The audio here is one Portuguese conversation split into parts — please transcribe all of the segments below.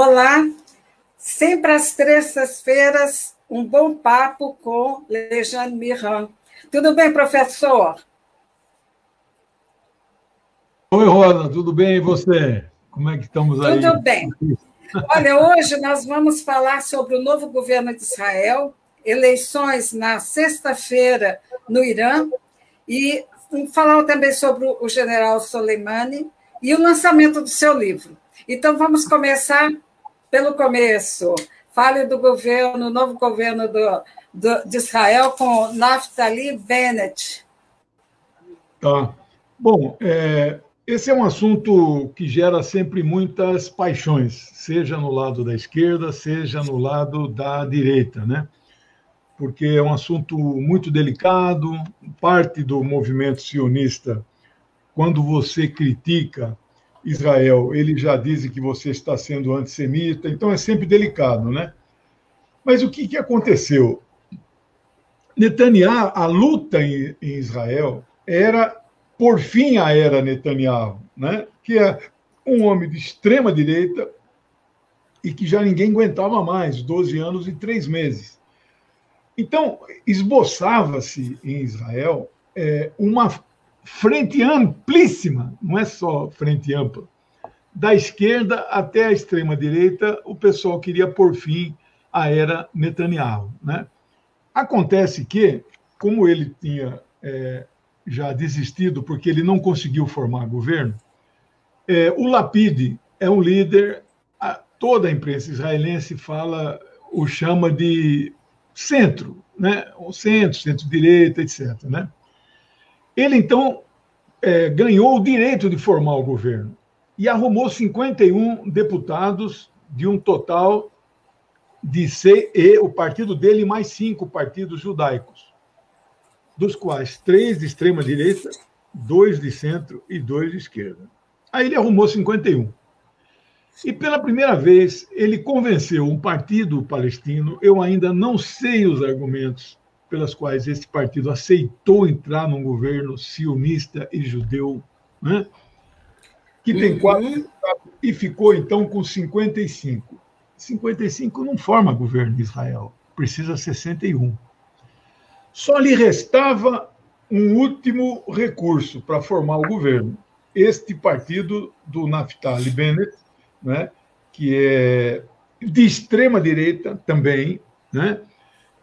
Olá, sempre às terças-feiras, um bom papo com Lejane Miran. Tudo bem, professor? Oi, Rosa, tudo bem e você? Como é que estamos aí? Tudo bem. Olha, hoje nós vamos falar sobre o novo governo de Israel, eleições na sexta-feira no Irã, e falar também sobre o general Soleimani e o lançamento do seu livro. Então, vamos começar pelo começo. Fale do governo, novo governo do, do, de Israel com Naftali Bennett. Tá. Bom, é, esse é um assunto que gera sempre muitas paixões, seja no lado da esquerda, seja no lado da direita, né? Porque é um assunto muito delicado. Parte do movimento sionista, quando você critica Israel, ele já diz que você está sendo antissemita, então é sempre delicado, né? Mas o que, que aconteceu? Netanyahu, a luta em, em Israel era por fim a era Netanyahu, né? que é um homem de extrema direita e que já ninguém aguentava mais, 12 anos e três meses. Então, esboçava-se em Israel é, uma frente amplíssima, não é só frente ampla, da esquerda até a extrema direita, o pessoal queria por fim a era Netanyahu. Né? Acontece que, como ele tinha é, já desistido porque ele não conseguiu formar governo, é, o Lapide é um líder, a, toda a imprensa israelense fala, o chama de centro, né? o centro, centro-direita, etc. Né? Ele, então, é, ganhou o direito de formar o governo e arrumou 51 deputados de um total de CE, o partido dele, mais cinco partidos judaicos, dos quais três de extrema-direita, dois de centro e dois de esquerda. Aí ele arrumou 51. E pela primeira vez ele convenceu um partido palestino, eu ainda não sei os argumentos pelas quais esse partido aceitou entrar num governo sionista e judeu, né? que tem uhum. quatro e ficou então com 55. 55 não forma governo de Israel, precisa 61. Só lhe restava um último recurso para formar o governo. Este partido do Naftali Bennett, né, que é de extrema direita também, né,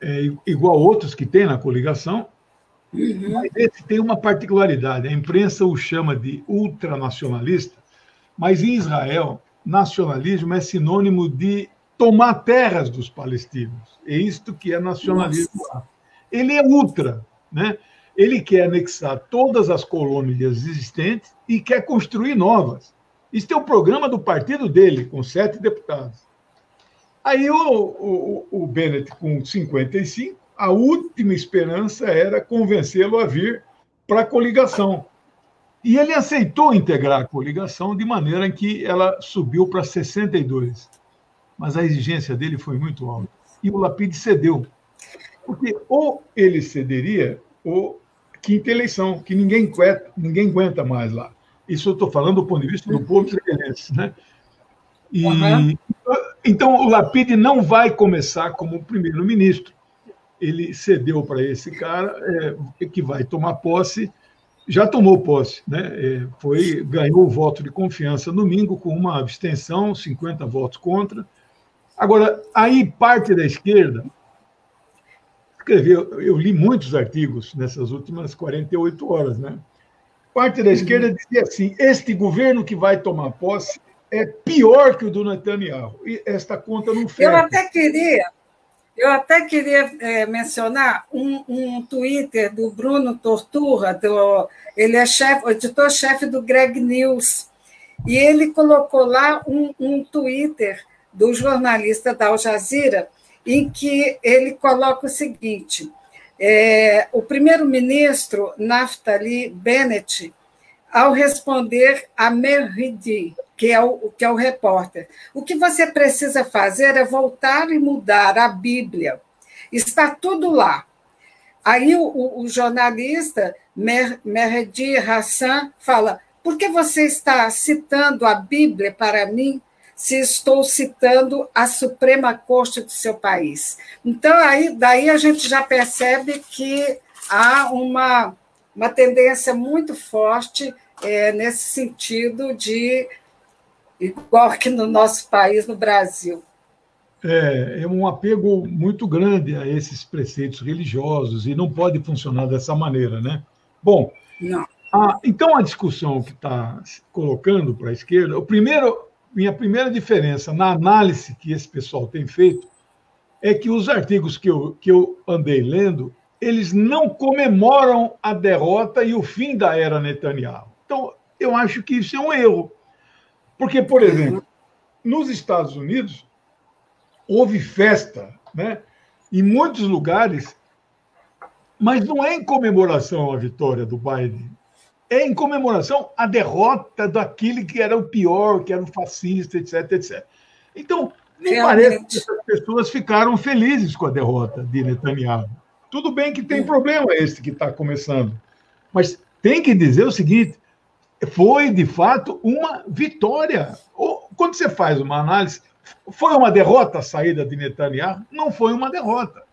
é, igual outros que tem na coligação, uhum. mas esse tem uma particularidade. A imprensa o chama de ultranacionalista, mas em Israel, nacionalismo é sinônimo de tomar terras dos palestinos. É isto que é nacionalismo lá. Ele é ultra, né? Ele quer anexar todas as colônias existentes e quer construir novas. Isso é o programa do partido dele, com sete deputados. Aí o, o, o Bennett, com 55, a última esperança era convencê-lo a vir para a coligação. E ele aceitou integrar a coligação de maneira que ela subiu para 62. Mas a exigência dele foi muito alta. E o Lapide cedeu. Porque ou ele cederia, ou quinta eleição, que ninguém aguenta, ninguém aguenta mais lá. Isso eu estou falando do ponto de vista do povo israelense. Né? E, uhum. Então, o Lapide não vai começar como primeiro-ministro. Ele cedeu para esse cara, é, que vai tomar posse, já tomou posse, né? É, foi, ganhou o voto de confiança domingo com uma abstenção, 50 votos contra. Agora, aí parte da esquerda escreveu, eu li muitos artigos nessas últimas 48 horas, né? Parte da esquerda dizia assim: este governo que vai tomar posse é pior que o do Netanyahu. E esta conta não fecha. Eu até queria, eu até queria é, mencionar um, um Twitter do Bruno Torturra, do, ele é chefe, editor-chefe do Greg News, e ele colocou lá um, um Twitter do jornalista da Al Jazeera, em que ele coloca o seguinte: é, o primeiro-ministro Naftali Bennett, ao responder a Meridi, que é o, que é o repórter. O que você precisa fazer é voltar e mudar a Bíblia. Está tudo lá. Aí o, o jornalista Mer, Meredi Hassan fala: por que você está citando a Bíblia para mim? se estou citando a Suprema Corte do seu país. Então, aí, daí a gente já percebe que há uma, uma tendência muito forte é, nesse sentido de igual que no nosso país, no Brasil. É, é um apego muito grande a esses preceitos religiosos e não pode funcionar dessa maneira, né? Bom. A, então a discussão que está colocando para a esquerda, o primeiro, minha primeira diferença na análise que esse pessoal tem feito é que os artigos que eu, que eu andei lendo, eles não comemoram a derrota e o fim da era Netanyahu. Então, eu acho que isso é um erro. Porque, por exemplo, nos Estados Unidos, houve festa, né? em muitos lugares, mas não é em comemoração à vitória do Biden, é em comemoração à derrota daquele que era o pior, que era o fascista, etc, etc. Então, me Realmente. parece que essas pessoas ficaram felizes com a derrota de Netanyahu. Tudo bem que tem problema esse que está começando, mas tem que dizer o seguinte: foi, de fato, uma vitória. Quando você faz uma análise, foi uma derrota a saída de Netanyahu? Não foi uma derrota.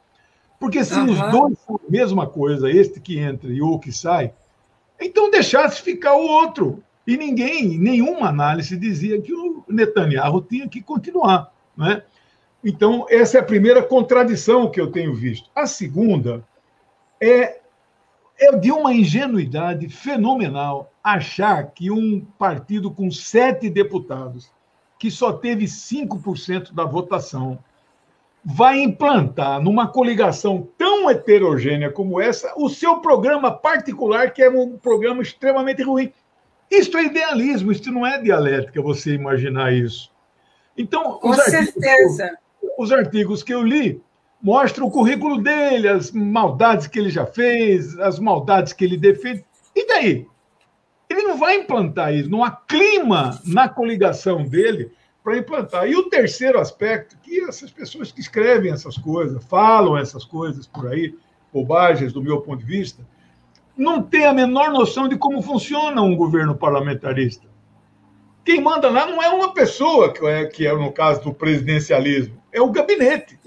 Porque se uhum. os dois são a mesma coisa, este que entra e o que sai, então deixasse ficar o outro. E ninguém, nenhuma análise dizia que o Netanyahu tinha que continuar. Né? Então, essa é a primeira contradição que eu tenho visto. A segunda é é de uma ingenuidade fenomenal achar que um partido com sete deputados, que só teve 5% da votação, vai implantar numa coligação tão heterogênea como essa o seu programa particular, que é um programa extremamente ruim. Isto é idealismo, isto não é dialética, você imaginar isso. Então, com certeza. Artigos, os artigos que eu li mostra o currículo dele, as maldades que ele já fez, as maldades que ele defende. E daí? Ele não vai implantar isso, não há clima na coligação dele para implantar. E o terceiro aspecto, que essas pessoas que escrevem essas coisas, falam essas coisas por aí, bobagens do meu ponto de vista, não tem a menor noção de como funciona um governo parlamentarista. Quem manda lá não é uma pessoa, que é, que é no caso do presidencialismo, é o gabinete.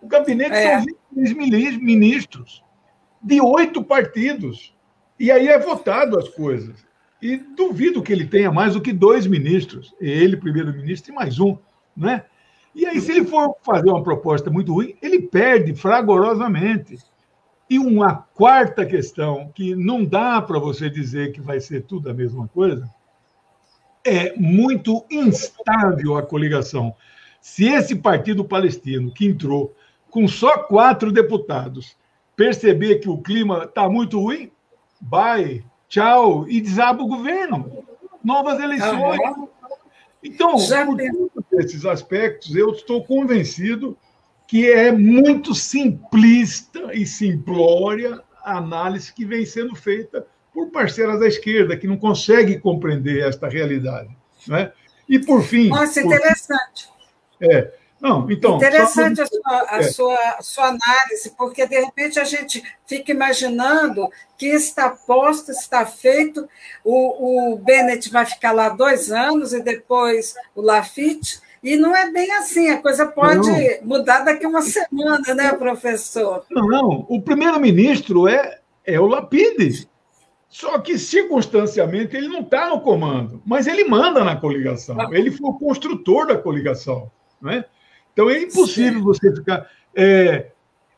O gabinete é. são 23 ministros de oito partidos. E aí é votado as coisas. E duvido que ele tenha mais do que dois ministros. Ele, primeiro-ministro, e mais um. Né? E aí, se ele for fazer uma proposta muito ruim, ele perde fragorosamente. E uma quarta questão, que não dá para você dizer que vai ser tudo a mesma coisa, é muito instável a coligação. Se esse partido palestino que entrou com só quatro deputados, perceber que o clima está muito ruim, vai, tchau, e desaba o governo. Novas eleições. Então, por todos esses aspectos, eu estou convencido que é muito simplista e simplória a análise que vem sendo feita por parceiras da esquerda, que não conseguem compreender esta realidade. Né? E, por fim. Nossa, interessante. é, não, então. Interessante só... a, sua, a é. sua, sua, análise, porque de repente a gente fica imaginando que está posto, está feito, o, o Bennett vai ficar lá dois anos e depois o Lafitte. E não é bem assim, a coisa pode não. mudar daqui a uma semana, né, professor? Não, não. O primeiro-ministro é, é o Lapide. Só que, circunstancialmente, ele não está no comando, mas ele manda na coligação. Ah. Ele foi o construtor da coligação. Não é? Então é impossível você ficar. É,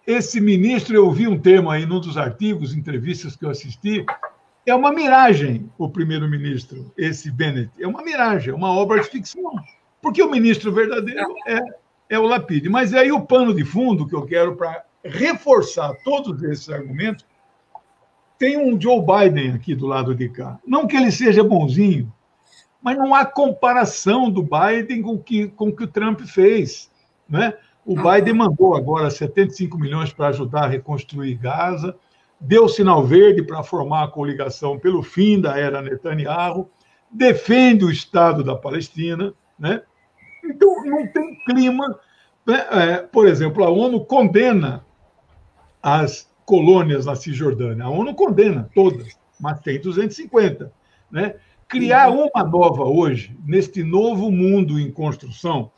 esse ministro, eu vi um termo aí num dos artigos, entrevistas que eu assisti, é uma miragem o primeiro-ministro, esse Bennett. É uma miragem, é uma obra de ficção. Porque o ministro verdadeiro é, é o Lapide. Mas é aí o pano de fundo que eu quero para reforçar todos esses argumentos. Tem um Joe Biden aqui do lado de cá. Não que ele seja bonzinho, mas não há comparação do Biden com que, com o que o Trump fez. Né? O Biden mandou agora 75 milhões para ajudar a reconstruir Gaza, deu sinal verde para formar a coligação pelo fim da era Netanyahu, defende o Estado da Palestina. Né? Então, não tem clima. Né? É, por exemplo, a ONU condena as colônias na Cisjordânia. A ONU condena todas, mas tem 250. Né? criar uma nova hoje, neste novo mundo em construção,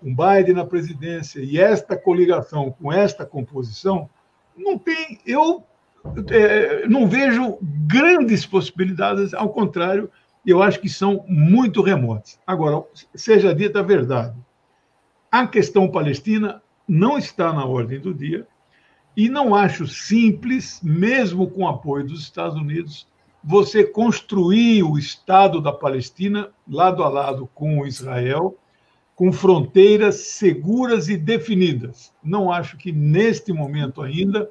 com Biden na presidência e esta coligação com esta composição, não tem. Eu é, não vejo grandes possibilidades, ao contrário, eu acho que são muito remotas. Agora, seja dita a verdade, a questão palestina não está na ordem do dia e não acho simples, mesmo com o apoio dos Estados Unidos, você construir o Estado da Palestina lado a lado com Israel, com fronteiras seguras e definidas. Não acho que neste momento ainda,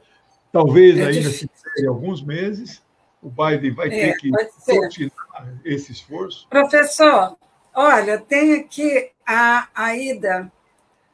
talvez é ainda se em alguns meses, o Biden vai é, ter que continuar esse esforço. Professor, olha, tem aqui a Aida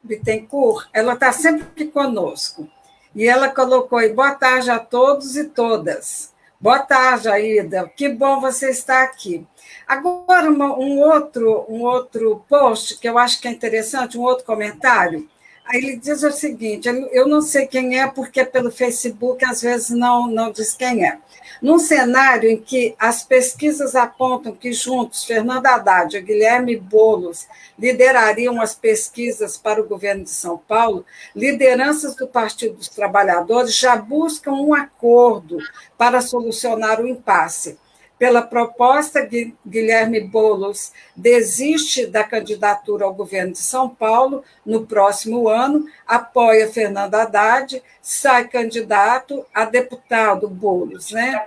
Bittencourt, ela está sempre conosco. E ela colocou aí, boa tarde a todos e todas. Boa tarde, Aida. Que bom você estar aqui. Agora, uma, um, outro, um outro post que eu acho que é interessante, um outro comentário. Aí ele diz o seguinte: eu não sei quem é, porque pelo Facebook às vezes não, não diz quem é. Num cenário em que as pesquisas apontam que juntos Fernando Haddad e Guilherme Boulos liderariam as pesquisas para o governo de São Paulo, lideranças do Partido dos Trabalhadores já buscam um acordo para solucionar o impasse pela proposta, Guilherme Boulos desiste da candidatura ao governo de São Paulo no próximo ano, apoia Fernando Haddad, sai candidato a deputado Boulos, né?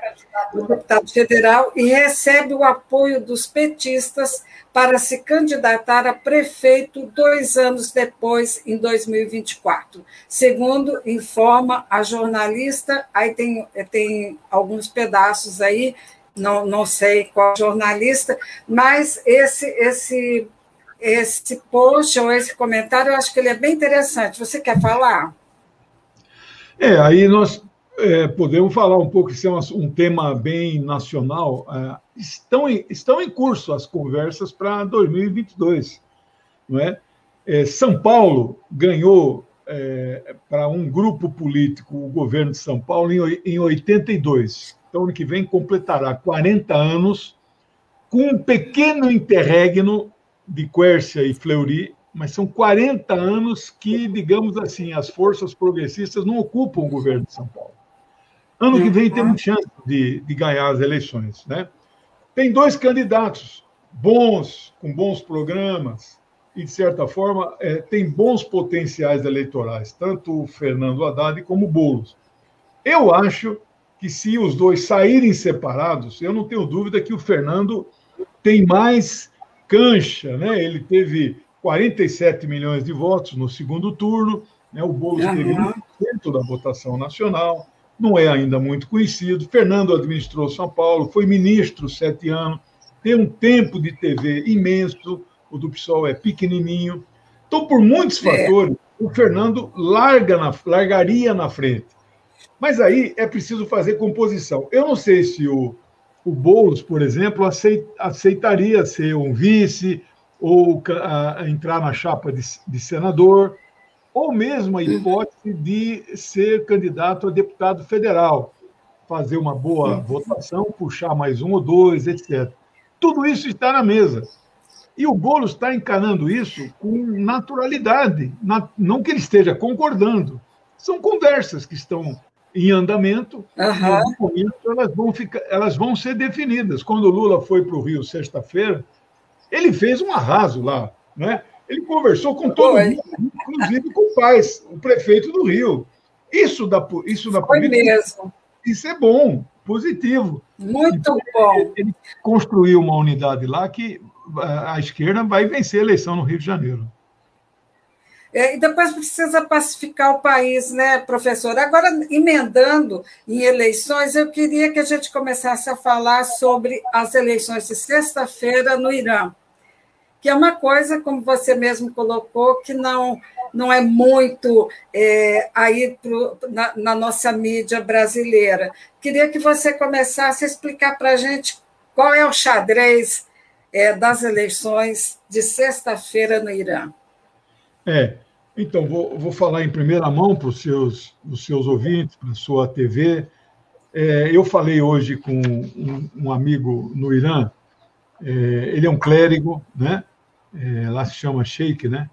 O deputado federal, e recebe o apoio dos petistas para se candidatar a prefeito dois anos depois, em 2024. Segundo informa a jornalista, aí tem, tem alguns pedaços aí não, não sei qual jornalista, mas esse, esse, esse post ou esse comentário, eu acho que ele é bem interessante. Você quer falar? É, aí nós é, podemos falar um pouco, isso é um, um tema bem nacional. É, estão, em, estão em curso as conversas para 2022, não é? é? São Paulo ganhou é, para um grupo político o governo de São Paulo em, em 82 então ano que vem completará 40 anos, com um pequeno interregno de Quércia e Fleury, mas são 40 anos que, digamos assim, as forças progressistas não ocupam o governo de São Paulo. Ano que vem temos chance de, de ganhar as eleições. Né? Tem dois candidatos bons, com bons programas, e, de certa forma, é, tem bons potenciais eleitorais, tanto o Fernando Haddad como o Boulos. Eu acho que se os dois saírem separados, eu não tenho dúvida que o Fernando tem mais cancha, né? Ele teve 47 milhões de votos no segundo turno, né? o Boulos teve 1% da votação nacional, não é ainda muito conhecido. Fernando administrou São Paulo, foi ministro sete anos, tem um tempo de TV imenso, o do PSOL é pequenininho. Então, por muitos é. fatores, o Fernando larga na, largaria na frente. Mas aí é preciso fazer composição. Eu não sei se o, o Boulos, por exemplo, aceitaria ser um vice ou a, a entrar na chapa de, de, senador, ou mesmo a hipótese de ser candidato a deputado federal, fazer uma boa votação, puxar mais um ou dois, etc. Tudo isso está na mesa. E o Boulos está encanando isso com naturalidade, não que ele esteja concordando. São conversas que estão em andamento, uhum. e elas vão, ficar, elas vão ser definidas. Quando o Lula foi para o Rio sexta-feira, ele fez um arraso lá. Né? Ele conversou com todo mundo, inclusive com o Paz, o prefeito do Rio. Isso da, isso da foi política, mesmo. isso é bom, positivo. Muito então, bom. Ele, ele construiu uma unidade lá que a esquerda vai vencer a eleição no Rio de Janeiro. É, e depois precisa pacificar o país, né, professor? Agora, emendando em eleições, eu queria que a gente começasse a falar sobre as eleições de sexta-feira no Irã, que é uma coisa, como você mesmo colocou, que não, não é muito é, aí pro, na, na nossa mídia brasileira. Queria que você começasse a explicar para a gente qual é o xadrez é, das eleições de sexta-feira no Irã. É, então, vou, vou falar em primeira mão para os seus, os seus ouvintes, para a sua TV. É, eu falei hoje com um, um, amigo no Irã É, ele é um clérigo, né? É, lá se chama Sheikh, né?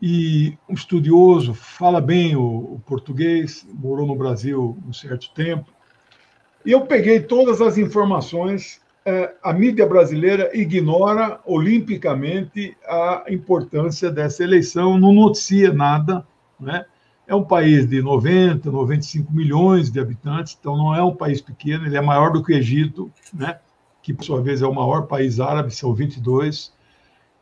E um estudioso, fala bem o, o português, morou no Brasil um certo tempo. E eu peguei todas as informações a mídia brasileira ignora olimpicamente a importância dessa eleição, não noticia nada. Né? É um país de 90, 95 milhões de habitantes, então não é um país pequeno, ele é maior do que o Egito, né? que por sua vez é o maior país árabe, são 22.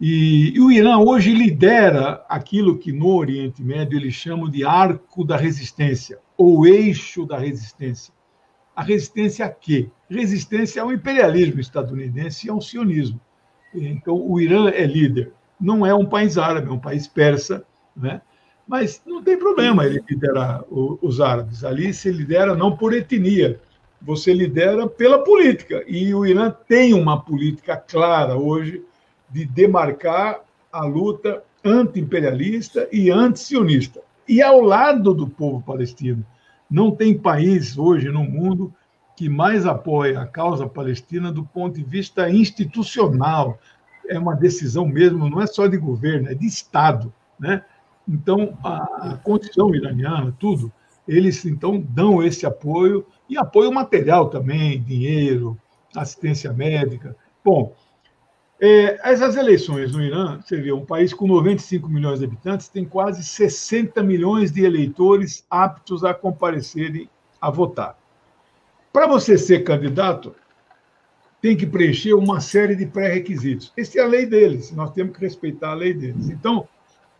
E, e o Irã hoje lidera aquilo que no Oriente Médio eles chamam de arco da resistência, ou eixo da resistência. A resistência a quê? Resistência ao imperialismo estadunidense e ao sionismo. Então, o Irã é líder. Não é um país árabe, é um país persa, né? mas não tem problema ele liderar os árabes. Ali se lidera não por etnia, você lidera pela política. E o Irã tem uma política clara hoje de demarcar a luta anti-imperialista e anti-sionista. E ao lado do povo palestino. Não tem país hoje no mundo que mais apoia a causa palestina do ponto de vista institucional. É uma decisão mesmo, não é só de governo, é de Estado. Né? Então, a, a Constituição iraniana, tudo, eles então dão esse apoio e apoio material também, dinheiro, assistência médica. Bom, é, essas eleições no Irã, você vê, um país com 95 milhões de habitantes tem quase 60 milhões de eleitores aptos a comparecerem a votar. Para você ser candidato, tem que preencher uma série de pré-requisitos. Essa é a lei deles, nós temos que respeitar a lei deles. Então,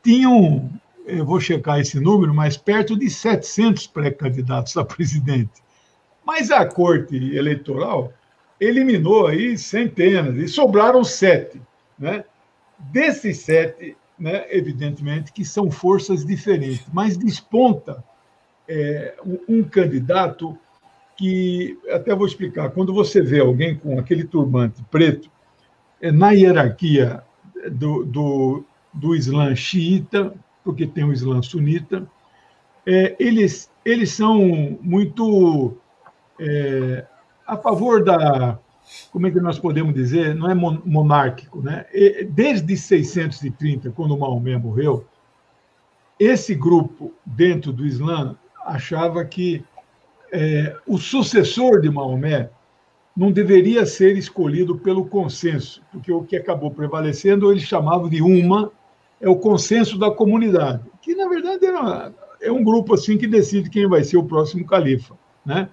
tinham, eu vou checar esse número, mas perto de 700 pré-candidatos a presidente. Mas a corte eleitoral eliminou aí centenas e sobraram sete. Né? Desses sete, né, evidentemente, que são forças diferentes, mas desponta é, um, um candidato que, até vou explicar, quando você vê alguém com aquele turbante preto, é, na hierarquia do, do, do Islã xiita, porque tem o Islã sunita, é, eles, eles são muito é, a favor da, como é que nós podemos dizer, não é monárquico, né? Desde 630, quando Maomé morreu, esse grupo dentro do Islã achava que é, o sucessor de Maomé não deveria ser escolhido pelo consenso, porque o que acabou prevalecendo eles chamavam de uma é o consenso da comunidade, que na verdade é um grupo assim que decide quem vai ser o próximo califa, né?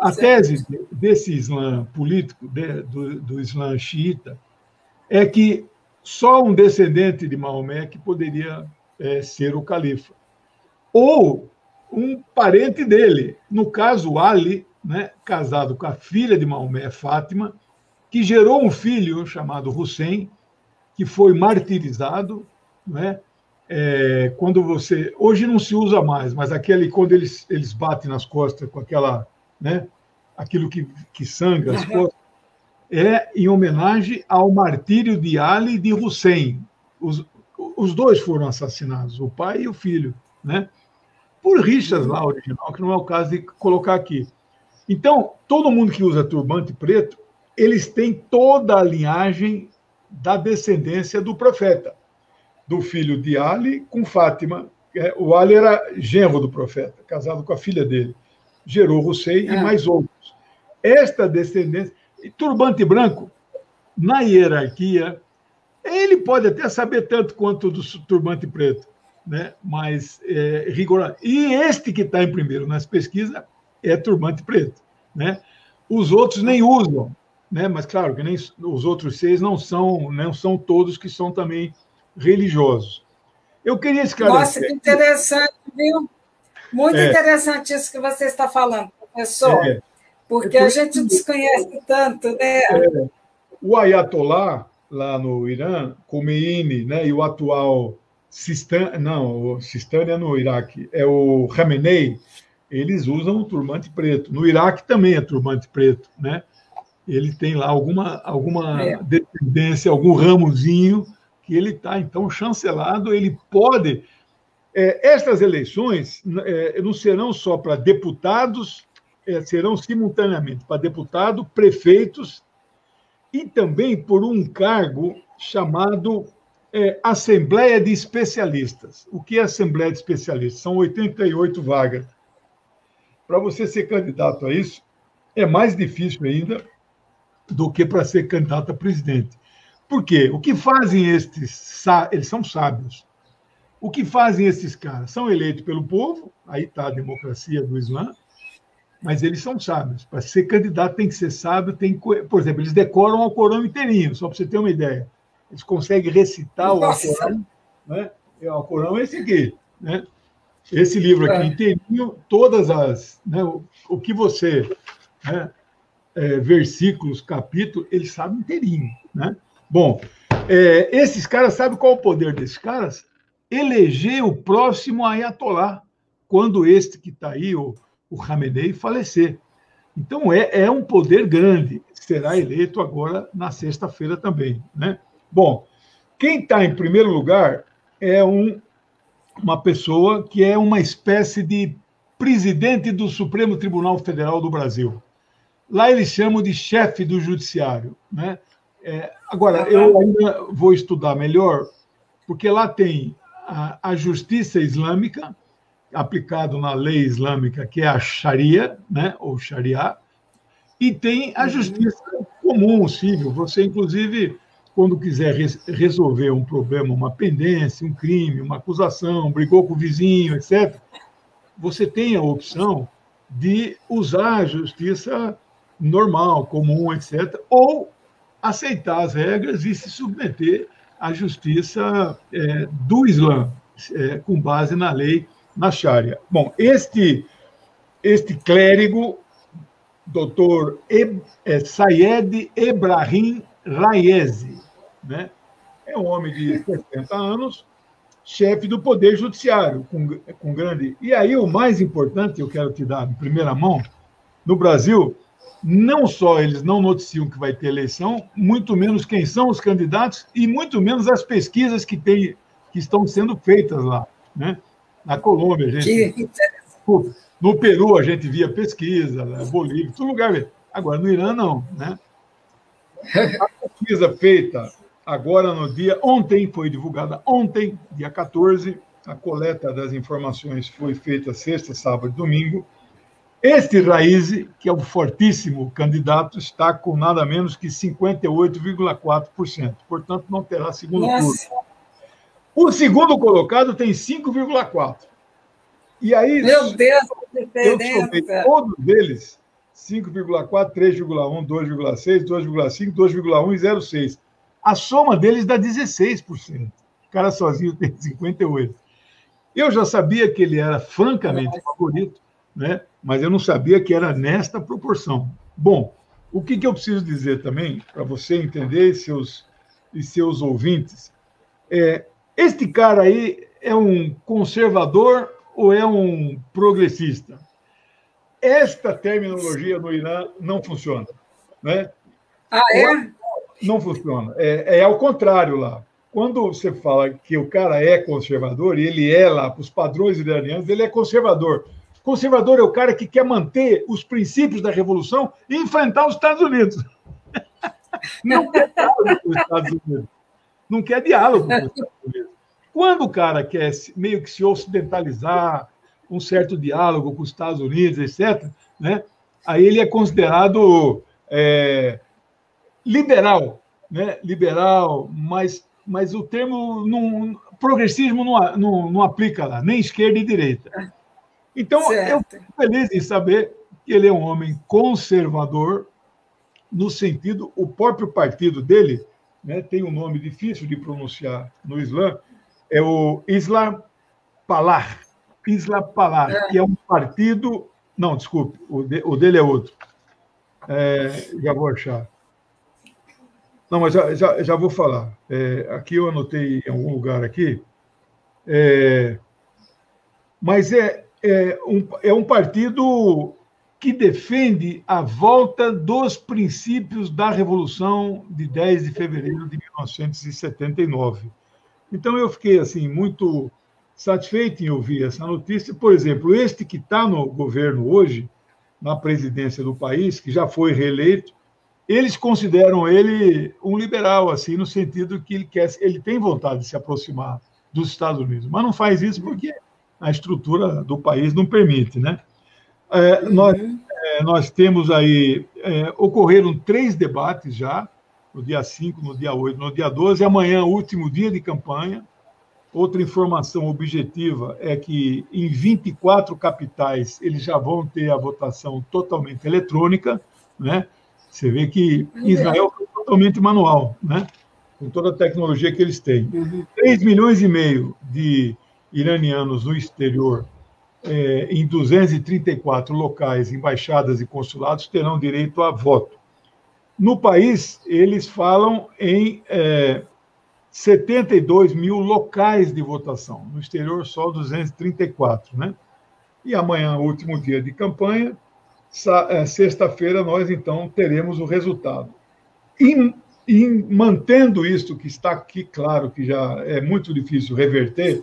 A tese desse Islã político, de, do, do Islã xiita, é que só um descendente de Maomé que poderia é, ser o califa. Ou um parente dele, no caso Ali, né, casado com a filha de Maomé, Fátima, que gerou um filho chamado Hussein, que foi martirizado, né? É, quando você hoje não se usa mais, mas aquele quando eles eles batem nas costas com aquela né? aquilo que, que sangra as costas, é em homenagem ao martírio de Ali e de Hussein. Os, os dois foram assassinados, o pai e o filho, né? por rixas lá original, que não é o caso de colocar aqui. Então, todo mundo que usa turbante preto, eles têm toda a linhagem da descendência do profeta, do filho de Ali com Fátima. É, o Ali era genro do profeta, casado com a filha dele gerou Hussein é. e mais outros. Esta descendência, turbante branco, na hierarquia, ele pode até saber tanto quanto do turbante preto, né? mas é, rigoroso. E este que está em primeiro nas pesquisas é turbante preto. Né? Os outros nem usam, né? mas claro que nem os outros seis não são, não são todos que são também religiosos. Eu queria esclarecer. Nossa, que interessante, viu? Muito é. interessante isso que você está falando, professor, é. porque é a gente desconhece tanto, né? É. O Ayatollah, lá no Irã, Khomeini, né, e o atual Sistan, não, o Sistânia é no Iraque, é o Khamenei, eles usam o turbante preto. No Iraque também é turbante preto, né? Ele tem lá alguma, alguma é. dependência, algum ramozinho que ele está, então, chancelado, ele pode estas eleições é, não serão só para deputados, é, serão simultaneamente para deputado, prefeitos e também por um cargo chamado é, Assembleia de Especialistas. O que é Assembleia de Especialistas? São 88 vagas. Para você ser candidato a isso, é mais difícil ainda do que para ser candidato a presidente. Por quê? O que fazem estes? Eles são sábios. O que fazem esses caras? São eleitos pelo povo, aí está a democracia do Islã, mas eles são sábios. Para ser candidato tem que ser sábio, tem por exemplo, eles decoram o Alcorão inteirinho, só para você ter uma ideia. Eles conseguem recitar Nossa. o Alcorão, né? O Alcorão é esse aqui, né? Esse livro aqui é. inteirinho, todas as, né, o, o que você, né, é, versículos, capítulos, eles sabem inteirinho, né? Bom, é, esses caras, sabe qual é o poder desses caras? Eleger o próximo Ayatollah, quando este que está aí, o, o Khamenei, falecer. Então, é, é um poder grande. Será eleito agora na sexta-feira também. Né? Bom, quem está em primeiro lugar é um, uma pessoa que é uma espécie de presidente do Supremo Tribunal Federal do Brasil. Lá eles chamam de chefe do judiciário. Né? É, agora, eu ainda vou estudar melhor, porque lá tem a, a justiça islâmica, aplicado na lei islâmica, que é a Sharia, né, ou Sharia, e tem a uhum. justiça comum, civil. Você, inclusive, quando quiser resolver um problema, uma pendência, um crime, uma acusação, brigou com o vizinho, etc., você tem a opção de usar a justiça normal, comum, etc., ou aceitar as regras e se submeter à justiça é, do Islã, é, com base na lei na Sharia. Bom, este, este clérigo, doutor e, é, Sayed Ebrahim Raiezi, né? é um homem de 60 anos, chefe do Poder Judiciário, com, com grande. E aí, o mais importante, eu quero te dar em primeira mão, no Brasil, não só eles não noticiam que vai ter eleição, muito menos quem são os candidatos e muito menos as pesquisas que, tem, que estão sendo feitas lá. Né? Na Colômbia, a gente. No Peru, a gente via pesquisa, na Bolívia, todo lugar. Agora, no Irã, não. Né? A pesquisa feita agora no dia. Ontem, foi divulgada ontem, dia 14. A coleta das informações foi feita sexta, sábado e domingo. Este Raiz, que é o fortíssimo candidato, está com nada menos que 58,4%. Portanto, não terá segundo Nossa. turno. O segundo colocado tem 5,4%. E aí. Meu Deus, eu somei todos eles: 5,4, 3,1, 2,6, 2,5, 2,1 e 0,6. A soma deles dá 16%. O cara sozinho tem 58%. Eu já sabia que ele era francamente favorito, né? mas eu não sabia que era nesta proporção. Bom, o que, que eu preciso dizer também, para você entender e seus, e seus ouvintes, é este cara aí é um conservador ou é um progressista? Esta terminologia no Irã não funciona. Né? Ah, é? Não funciona. É, é ao contrário lá. Quando você fala que o cara é conservador, e ele é lá, para os padrões iranianos, ele é conservador. Conservador é o cara que quer manter os princípios da Revolução e enfrentar os Estados Unidos. Não quer diálogo com os Estados Unidos. Não quer diálogo com os Estados Unidos. Quando o cara quer meio que se ocidentalizar, um certo diálogo com os Estados Unidos, etc., né? aí ele é considerado é, liberal, né? liberal, mas, mas o termo não, progressismo não, não, não aplica lá, nem esquerda e direita. Então, certo. eu fico feliz em saber que ele é um homem conservador, no sentido, o próprio partido dele né, tem um nome difícil de pronunciar no Islã, é o Islam Palar. Islam Palar, é. que é um partido. Não, desculpe, o, de, o dele é outro. É, já vou achar. Não, mas já, já, já vou falar. É, aqui eu anotei em algum lugar aqui. É, mas é, é, um, é um partido que defende a volta dos princípios da Revolução de 10 de fevereiro de 1979. Então eu fiquei assim muito satisfeito em ouvir essa notícia. Por exemplo, este que está no governo hoje, na presidência do país, que já foi reeleito, eles consideram ele um liberal, assim, no sentido que ele quer, ele tem vontade de se aproximar dos Estados Unidos, mas não faz isso porque a estrutura do país não permite, né? É, uhum. nós, é, nós temos aí, é, ocorreram três debates já, no dia 5, no dia 8, no dia 12, amanhã, último dia de campanha. Outra informação objetiva é que em 24 capitais eles já vão ter a votação totalmente eletrônica, né? Você vê que Israel foi totalmente manual, né? Com toda a tecnologia que eles têm. 3 milhões e meio de iranianos no exterior, é, em 234 locais, embaixadas e consulados, terão direito a voto. No país, eles falam em é, 72 mil locais de votação, no exterior só 234, né? E amanhã, último dia de campanha, é, sexta-feira, nós então teremos o resultado. E mantendo isto que está aqui, claro que já é muito difícil reverter,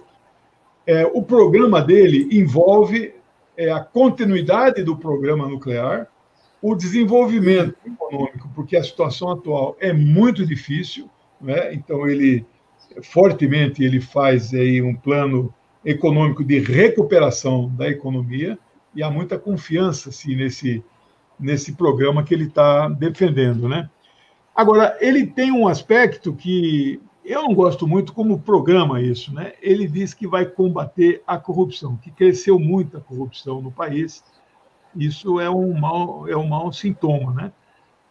é, o programa dele envolve é, a continuidade do programa nuclear, o desenvolvimento econômico, porque a situação atual é muito difícil, né? então ele fortemente ele faz aí um plano econômico de recuperação da economia e há muita confiança assim, nesse, nesse programa que ele está defendendo. Né? Agora, ele tem um aspecto que eu não gosto muito como programa isso. Né? Ele diz que vai combater a corrupção, que cresceu muito a corrupção no país. Isso é um mau, é um mau sintoma. Né?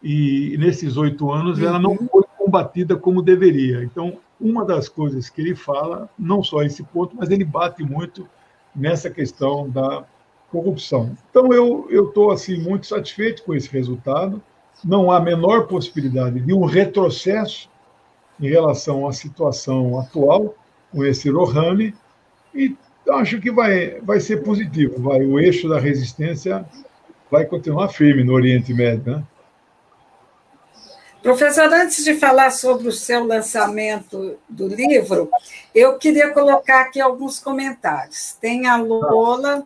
E nesses oito anos ela não uhum. foi combatida como deveria. Então, uma das coisas que ele fala, não só esse ponto, mas ele bate muito nessa questão da corrupção. Então, eu estou assim, muito satisfeito com esse resultado. Não há a menor possibilidade de um retrocesso em relação à situação atual com esse Rohani e acho que vai, vai ser positivo. Vai, o eixo da resistência vai continuar firme no Oriente Médio. Né? Professor, antes de falar sobre o seu lançamento do livro, eu queria colocar aqui alguns comentários. Tem a Lola,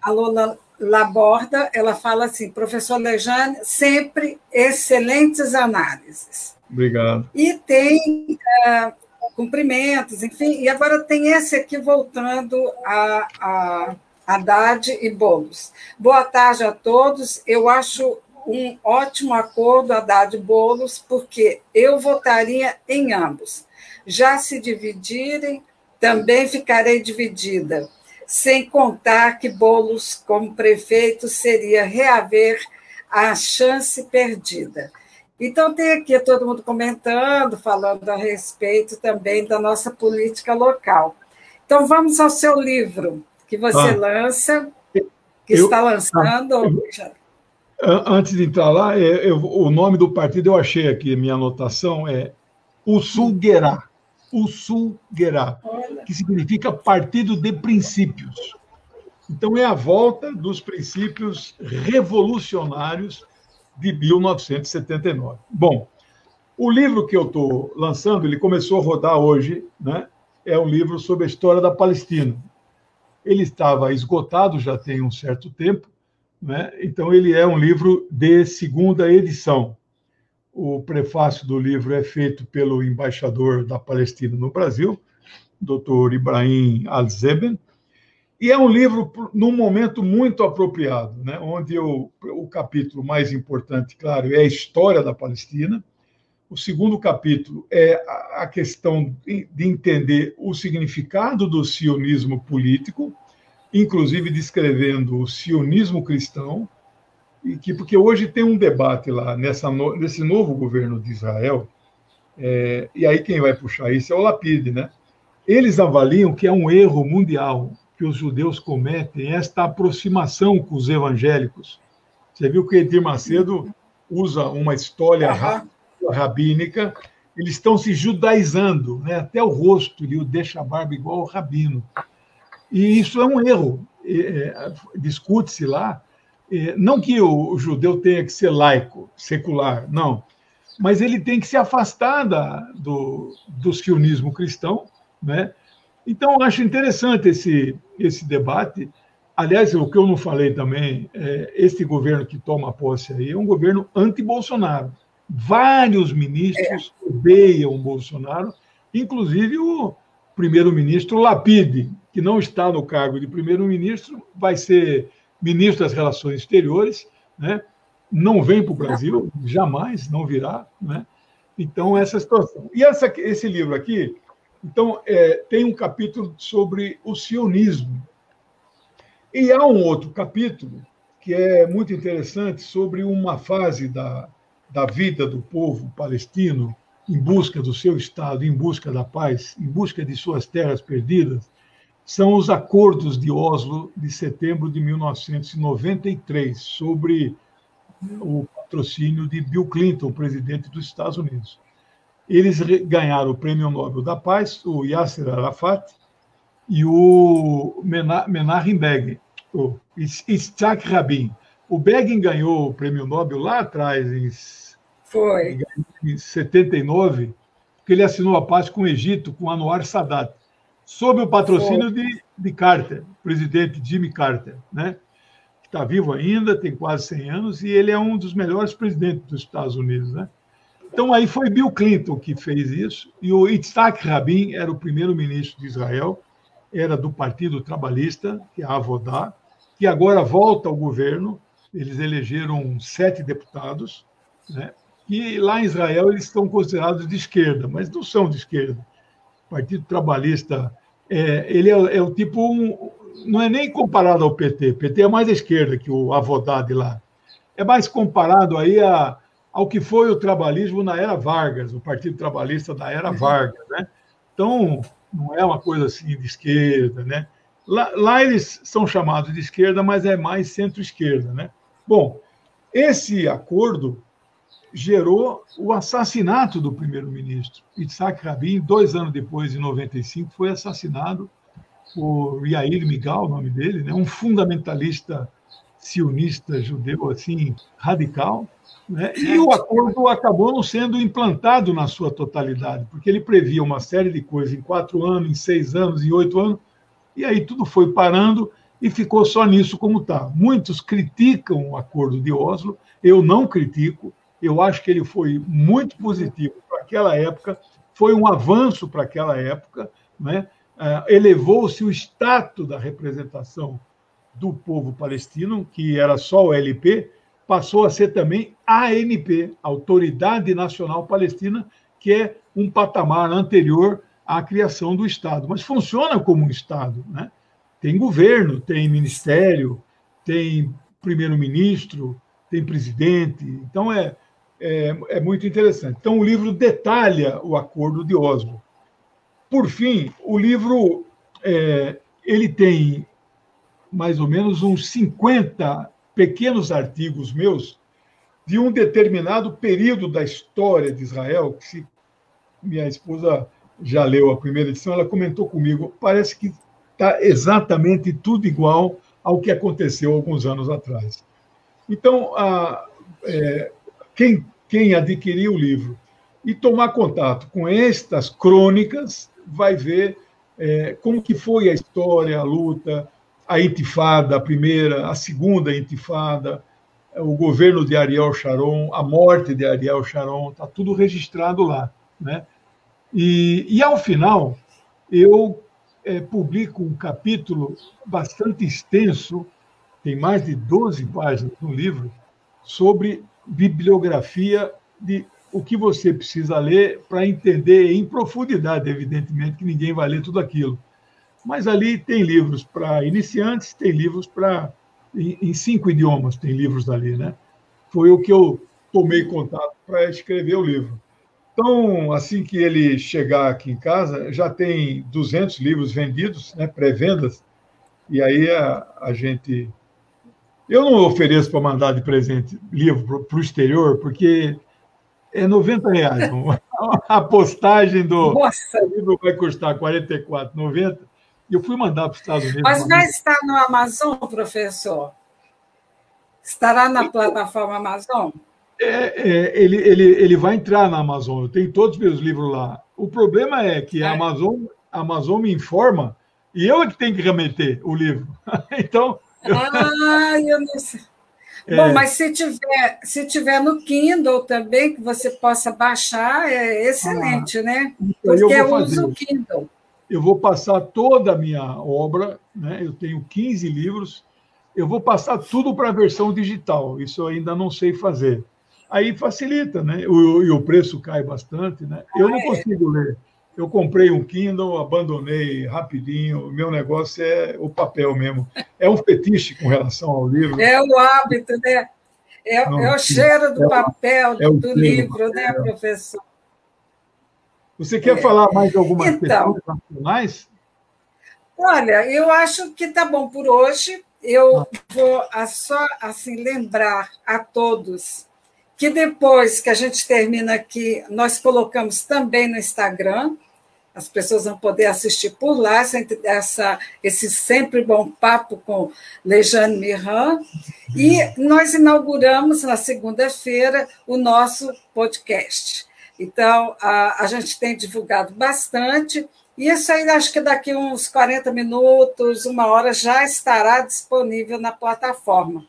a Lola Laborda, ela fala assim, professor Lejane, sempre excelentes análises. Obrigado. E tem uh, cumprimentos, enfim, e agora tem esse aqui voltando a, a Haddad e Boulos. Boa tarde a todos. Eu acho um ótimo acordo Haddad e Boulos, porque eu votaria em ambos. Já se dividirem, também ficarei dividida sem contar que Bolos, como prefeito, seria reaver a chance perdida. Então, tem aqui todo mundo comentando, falando a respeito também da nossa política local. Então, vamos ao seu livro, que você ah, lança, que eu, está lançando. antes de entrar lá, eu, o nome do partido eu achei aqui, minha anotação é o Sulguerá o Sulguerá, que significa Partido de Princípios. Então, é a volta dos princípios revolucionários de 1979. Bom, o livro que eu estou lançando, ele começou a rodar hoje, né? é um livro sobre a história da Palestina. Ele estava esgotado já tem um certo tempo, né? então ele é um livro de segunda edição. O prefácio do livro é feito pelo embaixador da Palestina no Brasil, Dr. Ibrahim Al-Zeben, e é um livro num momento muito apropriado, né? onde eu, o capítulo mais importante, claro, é a história da Palestina. O segundo capítulo é a questão de entender o significado do sionismo político, inclusive descrevendo o sionismo cristão, e que porque hoje tem um debate lá nessa nesse novo governo de Israel é, e aí quem vai puxar isso é o Lapide, né? Eles avaliam que é um erro mundial que os judeus cometem esta aproximação com os evangélicos. Você viu que Edir Macedo usa uma história rabínica, eles estão se judaizando, né? até o rosto, ele deixa a barba igual ao rabino. E isso é um erro. É, Discute-se lá é, não que o judeu tenha que ser laico, secular, não. Mas ele tem que se afastar da, do, do sionismo cristão. Né? Então, eu acho interessante esse, esse debate. aliás, o que eu não falei também, é, este governo que toma posse aí é um governo anti-Bolsonaro. Vários ministros é. odeiam o Bolsonaro, inclusive o primeiro-ministro Lapide, que não está no cargo de primeiro-ministro, vai ser ministro das Relações Exteriores, né? não vem para o Brasil, jamais, não virá. Né? Então, essa situação. E essa, esse livro aqui, então, é, tem um capítulo sobre o sionismo. E há um outro capítulo que é muito interessante sobre uma fase da, da vida do povo palestino em busca do seu Estado, em busca da paz, em busca de suas terras perdidas, são os acordos de Oslo de setembro de 1993, sobre o patrocínio de Bill Clinton, presidente dos Estados Unidos. Eles ganharam o Prêmio Nobel da Paz, o Yasser Arafat e o Menachem Begin, o Isaac Rabin. O Begin ganhou o Prêmio Nobel lá atrás, em, Foi. em 79, porque ele assinou a paz com o Egito, com Anwar Sadat, sob o patrocínio de, de Carter, presidente Jimmy Carter, né? que está vivo ainda, tem quase 100 anos, e ele é um dos melhores presidentes dos Estados Unidos. Né? Então, aí foi Bill Clinton que fez isso, e o Itzhak Rabin era o primeiro-ministro de Israel, era do Partido Trabalhista, que é a Avodá, que agora volta ao governo. Eles elegeram sete deputados, né? e lá em Israel eles estão considerados de esquerda, mas não são de esquerda. O Partido Trabalhista é, ele é, é, o tipo um, não é nem comparado ao PT. PT é mais à esquerda que o Avodá de lá. É mais comparado aí a, ao que foi o trabalhismo na era Vargas, o Partido Trabalhista da era Vargas, né? Então, não é uma coisa assim de esquerda, né? Lá, lá eles são chamados de esquerda, mas é mais centro-esquerda, né? Bom, esse acordo gerou o assassinato do primeiro-ministro. Itzhak Rabin, dois anos depois, em 95, foi assassinado por Yair Migal, o nome dele, né? um fundamentalista sionista judeu assim radical, né? E o acordo acabou não sendo implantado na sua totalidade, porque ele previa uma série de coisas em quatro anos, em seis anos, em oito anos, e aí tudo foi parando e ficou só nisso como está. Muitos criticam o acordo de Oslo, eu não critico, eu acho que ele foi muito positivo para aquela época, foi um avanço para aquela época, né? Uh, elevou-se o status da representação do povo palestino, que era só o LP, passou a ser também ANP, Autoridade Nacional Palestina, que é um patamar anterior à criação do Estado. Mas funciona como um Estado. Né? Tem governo, tem ministério, tem primeiro-ministro, tem presidente. Então, é, é, é, muito interessante. Então, o livro detalha o acordo de Oslo. Por fim, o livro é, ele tem mais ou menos uns 50 pequenos artigos meus de um determinado período da história de Israel, que se minha esposa já leu a primeira edição, ela comentou comigo, parece que está exatamente tudo igual ao que aconteceu alguns anos atrás. Então, a, é, quem, quem adquirir o livro e tomar contato com estas crônicas vai ver é, como que foi a história, a luta, a intifada, a primeira, a segunda intifada, o governo de Ariel Sharon, a morte de Ariel Sharon, está tudo registrado lá. Né? E, e ao final, eu é, publico um capítulo bastante extenso, tem mais de 12 páginas no livro, sobre bibliografia de o que você precisa ler para entender em profundidade, evidentemente, que ninguém vai ler tudo aquilo. Mas ali tem livros para iniciantes, tem livros para. Em, cinco idiomas tem livros ali, né? Foi o que eu tomei contato para escrever o livro. Então, assim que ele chegar aqui em casa, já tem 200 livros vendidos, né, pré-vendas, e aí a, a, gente. Eu não ofereço para mandar de presente livro para o exterior, porque é 90 reais. A postagem do Nossa. livro vai custar R$ 44,90 e eu fui mandar para os Estados Unidos. Mas vai estar no Amazon, professor? Estará na plataforma Amazon? É, é, ele, ele, ele vai entrar na Amazon. Eu tenho todos os meus livros lá. O problema é que a é. Amazon, a Amazon me informa e eu é que tenho que remeter o livro. então, Ah, eu não sei. É. Bom, mas se tiver, se tiver no Kindle também, que você possa baixar, é excelente, ah, né? Então Porque eu, eu uso o Kindle. Eu vou passar toda a minha obra, né? eu tenho 15 livros, eu vou passar tudo para a versão digital, isso eu ainda não sei fazer. Aí facilita, né? E o, o, preço cai bastante, né? Eu não é. consigo ler eu comprei um Kindle, abandonei rapidinho. O meu negócio é o papel mesmo. É um fetiche com relação ao livro. É o hábito, né? É, Não, é o cheiro do é papel, é do livro, né, professor? Você quer é. falar mais de algumas então, questões nacionais? Olha, eu acho que está bom por hoje. Eu vou só assim lembrar a todos que depois que a gente termina aqui, nós colocamos também no Instagram as pessoas vão poder assistir por lá essa, esse sempre bom papo com Lejane Miran. E nós inauguramos na segunda-feira o nosso podcast. Então, a, a gente tem divulgado bastante. E isso aí, acho que daqui uns 40 minutos, uma hora, já estará disponível na plataforma,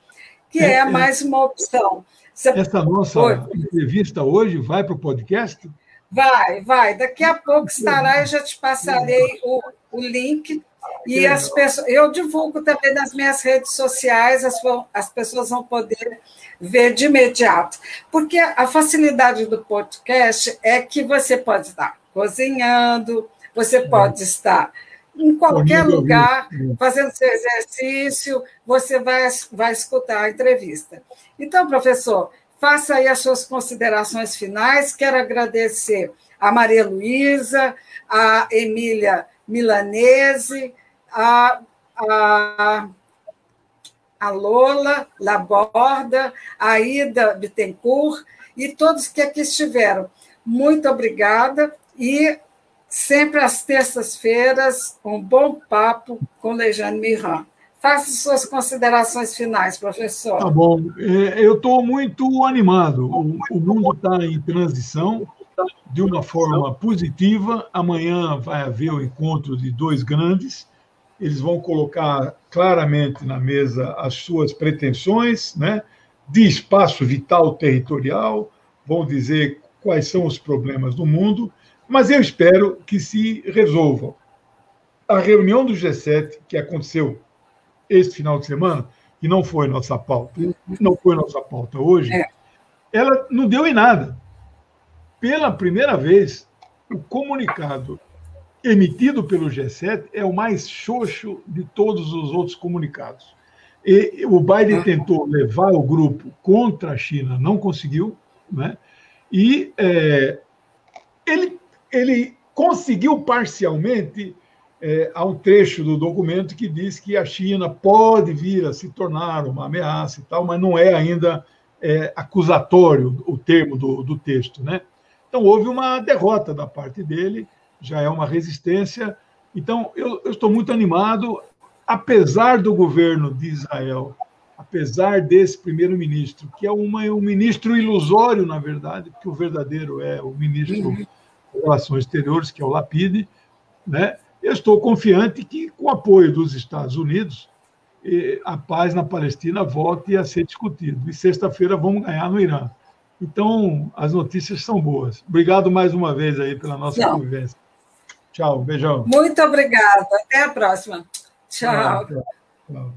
que é, é mais uma opção. Você... Essa nossa Oi. entrevista hoje vai para o podcast? Vai, vai. Daqui a pouco estará, eu já te passarei o, o link. E as pessoas, eu divulgo também nas minhas redes sociais, as, as pessoas vão poder ver de imediato. Porque a facilidade do podcast é que você pode estar cozinhando, você pode estar em qualquer lugar, fazendo seu exercício, você vai, vai escutar a entrevista. Então, professor, faça aí as suas considerações finais. Quero agradecer a Maria Luísa, a Emília Milanese, a, a, a Lola Laborda, a Ida Bittencourt e todos que aqui estiveram. Muito obrigada e sempre às terças-feiras, um bom papo com Lejane Miran. Faça suas considerações finais, professor. Tá bom. É, eu estou muito animado. O mundo está em transição de uma forma positiva. Amanhã vai haver o encontro de dois grandes. Eles vão colocar claramente na mesa as suas pretensões, né? de espaço vital territorial, vão dizer quais são os problemas do mundo, mas eu espero que se resolvam. A reunião do G7, que aconteceu esse final de semana, que não foi nossa pauta, não foi nossa pauta hoje, é. ela não deu em nada. Pela primeira vez, o comunicado emitido pelo G7 é o mais xoxo de todos os outros comunicados. E o Biden tentou levar o grupo contra a China, não conseguiu, né? e é, ele, ele conseguiu parcialmente é, há um trecho do documento que diz que a China pode vir a se tornar uma ameaça e tal, mas não é ainda é, acusatório o termo do, do texto. Né? Então, houve uma derrota da parte dele, já é uma resistência. Então, eu, eu estou muito animado, apesar do governo de Israel, apesar desse primeiro-ministro, que é uma, um ministro ilusório, na verdade, porque o verdadeiro é o ministro uhum. de Relações Exteriores, que é o Lapide, né? Eu estou confiante que, com o apoio dos Estados Unidos, a paz na Palestina volte a ser discutido. E sexta-feira vamos ganhar no Irã. Então, as notícias são boas. Obrigado mais uma vez aí pela nossa Não. conversa. Tchau, beijão. Muito obrigada. Até a próxima. Tchau. tchau. tchau.